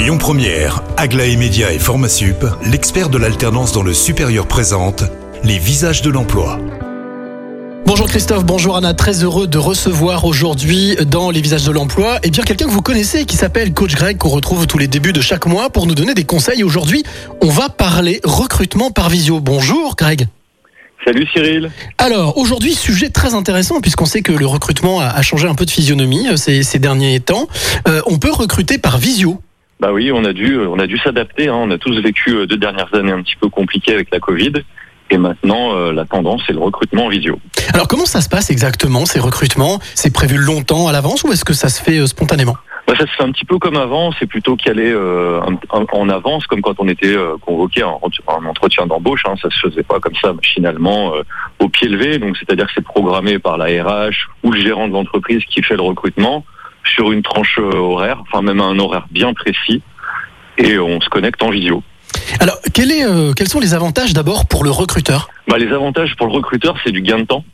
Lyon Première, Aglaé Média et Formasup, l'expert de l'alternance dans le supérieur présente les visages de l'emploi. Bonjour Christophe, bonjour Anna, très heureux de recevoir aujourd'hui dans les visages de l'emploi et bien quelqu'un que vous connaissez qui s'appelle Coach Greg qu'on retrouve tous les débuts de chaque mois pour nous donner des conseils. Aujourd'hui, on va parler recrutement par visio. Bonjour Greg. Salut Cyril. Alors aujourd'hui, sujet très intéressant puisqu'on sait que le recrutement a, changé un peu de physionomie euh, ces, derniers temps. Euh, on peut recruter par visio. Bah oui, on a dû, on a dû s'adapter. Hein. On a tous vécu euh, deux dernières années un petit peu compliquées avec la Covid. Et maintenant, la tendance, c'est le recrutement en visio. Alors, comment ça se passe exactement, ces recrutements? C'est prévu longtemps à l'avance ou est-ce que ça se fait spontanément? Bah, ça se fait un petit peu comme avant, c'est plutôt qu'aller euh, en avance, comme quand on était euh, convoqué en, entretien d'embauche. Hein, ça se faisait pas comme ça machinalement euh, au pied levé. Donc c'est-à-dire que c'est programmé par la RH ou le gérant de l'entreprise qui fait le recrutement sur une tranche horaire, enfin même un horaire bien précis, et on se connecte en vidéo. Alors, quel est, quels sont les avantages d'abord pour le recruteur? Bah, Les avantages pour le recruteur, c'est du gain de temps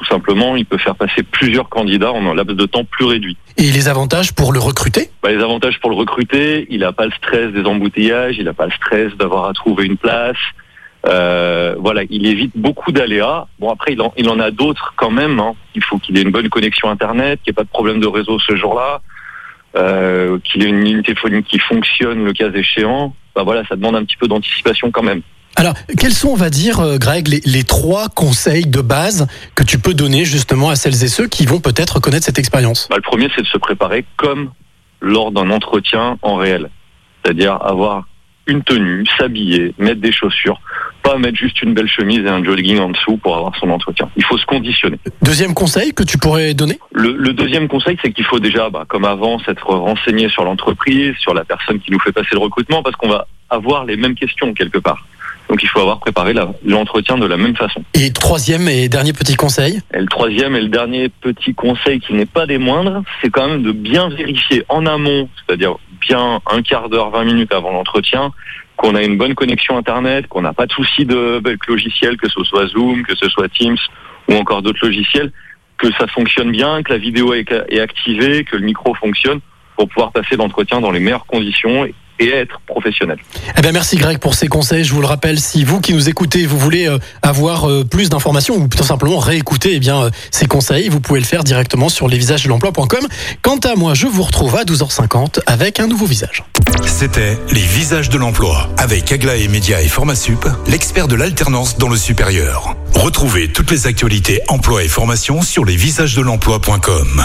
tout simplement, il peut faire passer plusieurs candidats en un laps de temps plus réduit. Et les avantages pour le recruter? Bah, Les avantages pour le recruter, il n'a pas le stress des embouteillages, il n'a pas le stress d'avoir à trouver une place. Euh, voilà, il évite beaucoup d'aléas. Bon, après, il en, il en a d'autres quand même. Hein. Il faut qu'il ait une bonne connexion Internet, qu'il n'y ait pas de problème de réseau ce jour-là, euh, qu'il ait une ligne téléphonique qui fonctionne le cas échéant. Bah, voilà, ça demande un petit peu d'anticipation quand même. Alors, quels sont, on va dire, euh, Greg, les, trois conseils de base que tu peux donner justement à celles et ceux qui vont peut-être connaître cette expérience? Bah, Le premier, c'est de se préparer comme lors d'un entretien en réel. C'est-à-dire avoir une tenue, s'habiller, mettre des chaussures, pas mettre juste une belle chemise et un jogging en dessous pour avoir son entretien. Il faut se conditionner. Deuxième conseil que tu pourrais donner le, deuxième conseil, c'est qu'il faut déjà, bah, comme avant, s'être renseigné sur l'entreprise, sur la personne qui nous fait passer le recrutement, parce qu'on va avoir les mêmes questions quelque part. Donc il faut avoir préparé l'entretien de la même façon. Et troisième et dernier petit conseil et Le troisième et le dernier petit conseil qui n'est pas des moindres, c'est quand même de bien vérifier en amont, c'est-à-dire bien un quart d'heure, 20 minutes avant l'entretien, qu'on a une bonne connexion Internet, qu'on n'a pas de souci de logiciel, que ce soit Zoom, que ce soit Teams ou encore d'autres logiciels, que ça fonctionne bien, que la vidéo est activée, que le micro fonctionne pour pouvoir passer l'entretien dans les meilleures conditions et être professionnel. Eh bien, merci Greg pour ces conseils. Je vous le rappelle, si vous qui nous écoutez, vous voulez euh, avoir euh, plus d'informations ou tout simplement réécouter eh bien, euh, ces conseils, vous pouvez le faire directement sur lesvisagesdelemploi.com. Quant à moi, je vous retrouve à 12h50 avec un nouveau visage. C'était Les Visages de l'Emploi avec Aglaé Média et Formasup, l'expert de l'alternance dans le supérieur. Retrouvez toutes les actualités emploi et formation sur lesvisagesdelemploi.com.